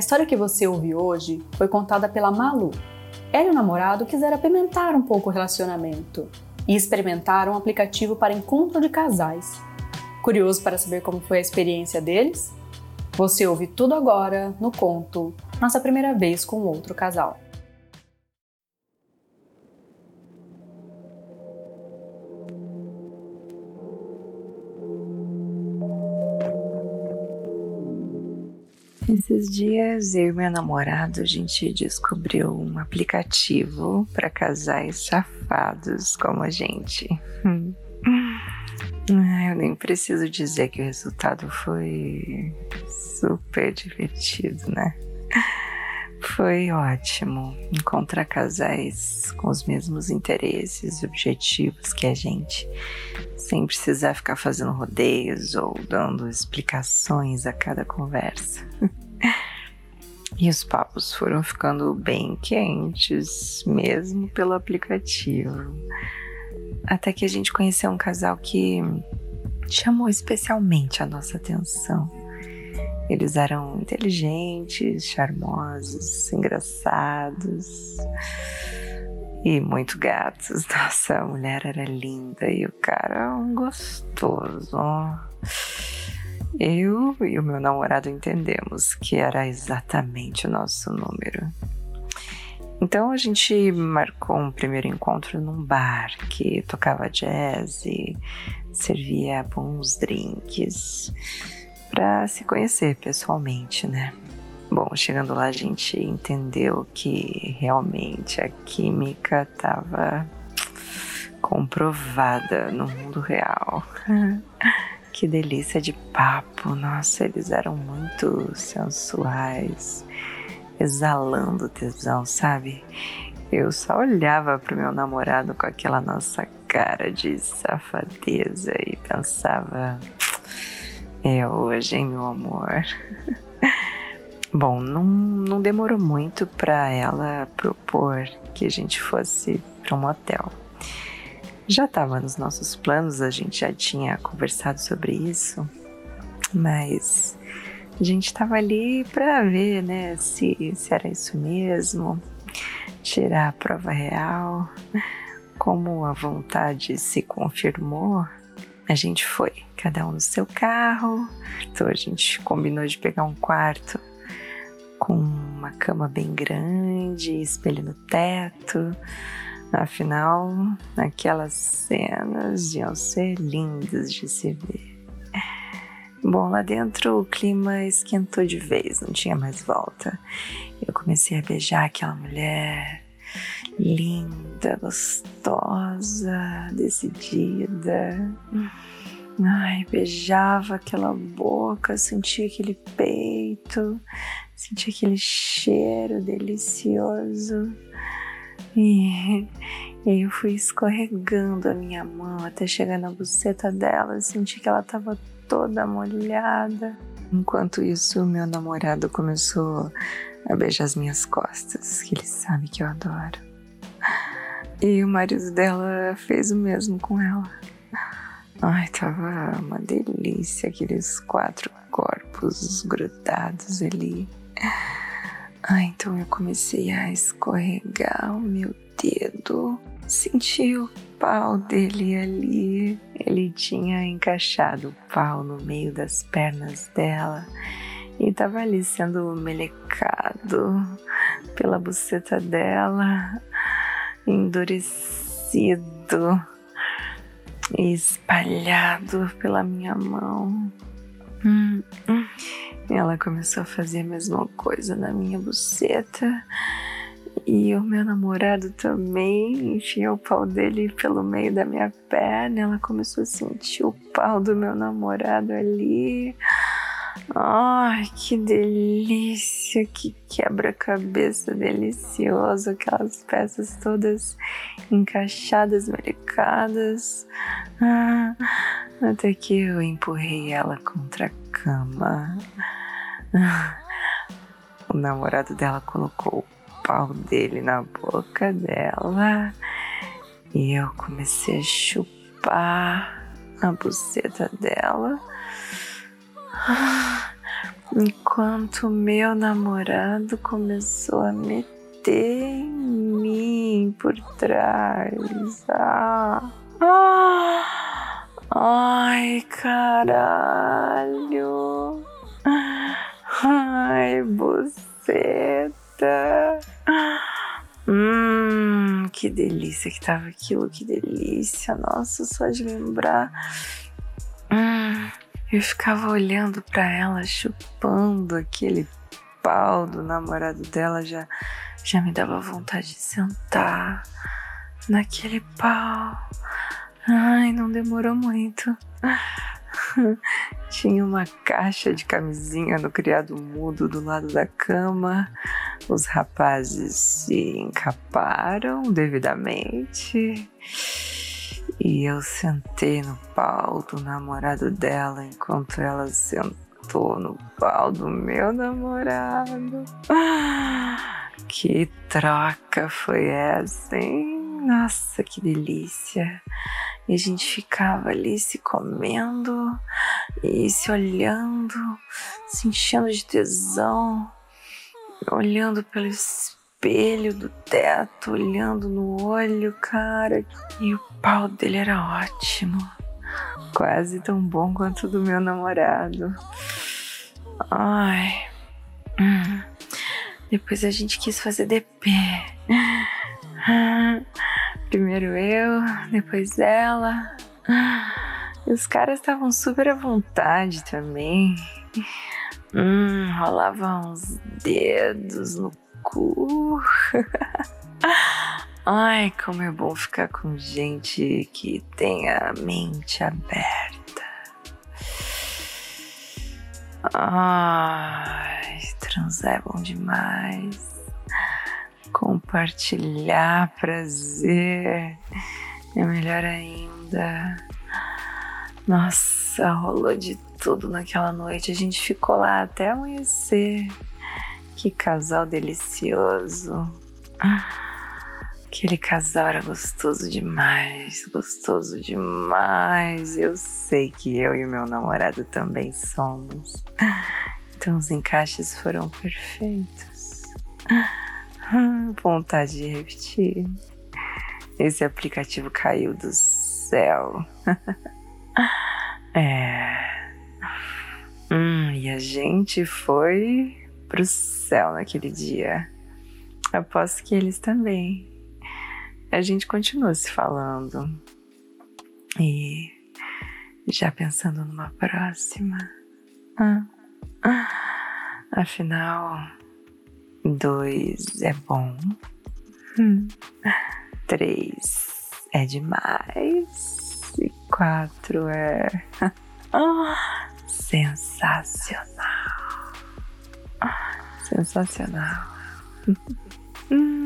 história que você ouviu hoje foi contada pela Malu. Ela e o namorado quiseram apimentar um pouco o relacionamento e experimentaram um aplicativo para encontro de casais. Curioso para saber como foi a experiência deles? Você ouve tudo agora no conto Nossa Primeira Vez com Outro Casal. Esses dias eu e meu namorado a gente descobriu um aplicativo para casais safados como a gente. Eu nem preciso dizer que o resultado foi super divertido, né? Foi ótimo encontrar casais com os mesmos interesses e objetivos que a gente, sem precisar ficar fazendo rodeios ou dando explicações a cada conversa. E os papos foram ficando bem quentes, mesmo pelo aplicativo. Até que a gente conheceu um casal que chamou especialmente a nossa atenção. Eles eram inteligentes, charmosos, engraçados e muito gatos. Nossa, a mulher era linda e o cara um gostoso. Eu e o meu namorado entendemos que era exatamente o nosso número. Então a gente marcou um primeiro encontro num bar que tocava jazz e servia bons drinks para se conhecer pessoalmente, né? Bom, chegando lá a gente entendeu que realmente a química estava comprovada no mundo real. que delícia de papo. Nossa, eles eram muito sensuais, exalando tesão, sabe? Eu só olhava pro meu namorado com aquela nossa cara de safadeza e pensava: é hoje, hein, meu amor? Bom, não, não demorou muito para ela propor que a gente fosse para um motel. Já estava nos nossos planos, a gente já tinha conversado sobre isso, mas a gente estava ali para ver, né, se, se era isso mesmo, tirar a prova real. Como a vontade se confirmou, a gente foi, cada um no seu carro. Então a gente combinou de pegar um quarto com uma cama bem grande, espelho no teto Afinal, aquelas cenas iam ser lindas de se ver. Bom, lá dentro o clima esquentou de vez, não tinha mais volta. Eu comecei a beijar aquela mulher linda, gostosa, decidida. Ai, beijava aquela boca, sentia aquele peito, sentia aquele cheiro delicioso. E, e eu fui escorregando a minha mão até chegar na buceta dela. Senti que ela estava toda molhada. Enquanto isso, meu namorado começou a beijar as minhas costas, que ele sabe que eu adoro. E o marido dela fez o mesmo com ela. Ai, tava uma delícia aqueles quatro corpos grudados ali. Ah, então eu comecei a escorregar o meu dedo, senti o pau dele ali. Ele tinha encaixado o pau no meio das pernas dela e estava ali sendo melecado pela buceta dela, endurecido e espalhado pela minha mão. Hum, hum. Ela começou a fazer a mesma coisa na minha buceta. E o meu namorado também enfia o pau dele pelo meio da minha perna. Ela começou a sentir o pau do meu namorado ali. Ai, que delícia, que quebra-cabeça delicioso, aquelas peças todas encaixadas, melicadas. Ah, até que eu empurrei ela contra a cama. O namorado dela colocou o pau dele na boca dela e eu comecei a chupar a buceta dela. Enquanto meu namorado começou a meter em mim por trás. Ah, ah, ai, caralho. Ai, buceta. Hum, que delícia que tava aquilo, que delícia. Nossa, só de lembrar. Eu ficava olhando para ela, chupando aquele pau do namorado dela, já, já me dava vontade de sentar naquele pau. Ai, não demorou muito. Tinha uma caixa de camisinha no criado mudo do lado da cama. Os rapazes se encaparam devidamente. E eu sentei no pau do namorado dela enquanto ela sentou no pau do meu namorado. que troca foi essa, hein? Nossa, que delícia! E a gente ficava ali se comendo e se olhando, se enchendo de tesão, olhando pelo espelho do teto, olhando no olho, cara. E o pau dele era ótimo, quase tão bom quanto o do meu namorado. Ai. Hum. Depois a gente quis fazer DP. Primeiro eu, depois ela. E os caras estavam super à vontade também. Hum, rolavam uns dedos no cu. Ai, como é bom ficar com gente que tem a mente aberta. Ai, transar é bom demais compartilhar prazer é melhor ainda. Nossa, rolou de tudo naquela noite. A gente ficou lá até amanhecer. Que casal delicioso. Aquele casal era gostoso demais, gostoso demais. Eu sei que eu e o meu namorado também somos. Então os encaixes foram perfeitos. Vontade de repetir. Esse aplicativo caiu do céu. é. Hum, e a gente foi pro céu naquele dia. Aposto que eles também. A gente continua se falando. E já pensando numa próxima. Ah, afinal Dois é bom. Hum. Três é demais. E quatro é. sensacional. Sensacional.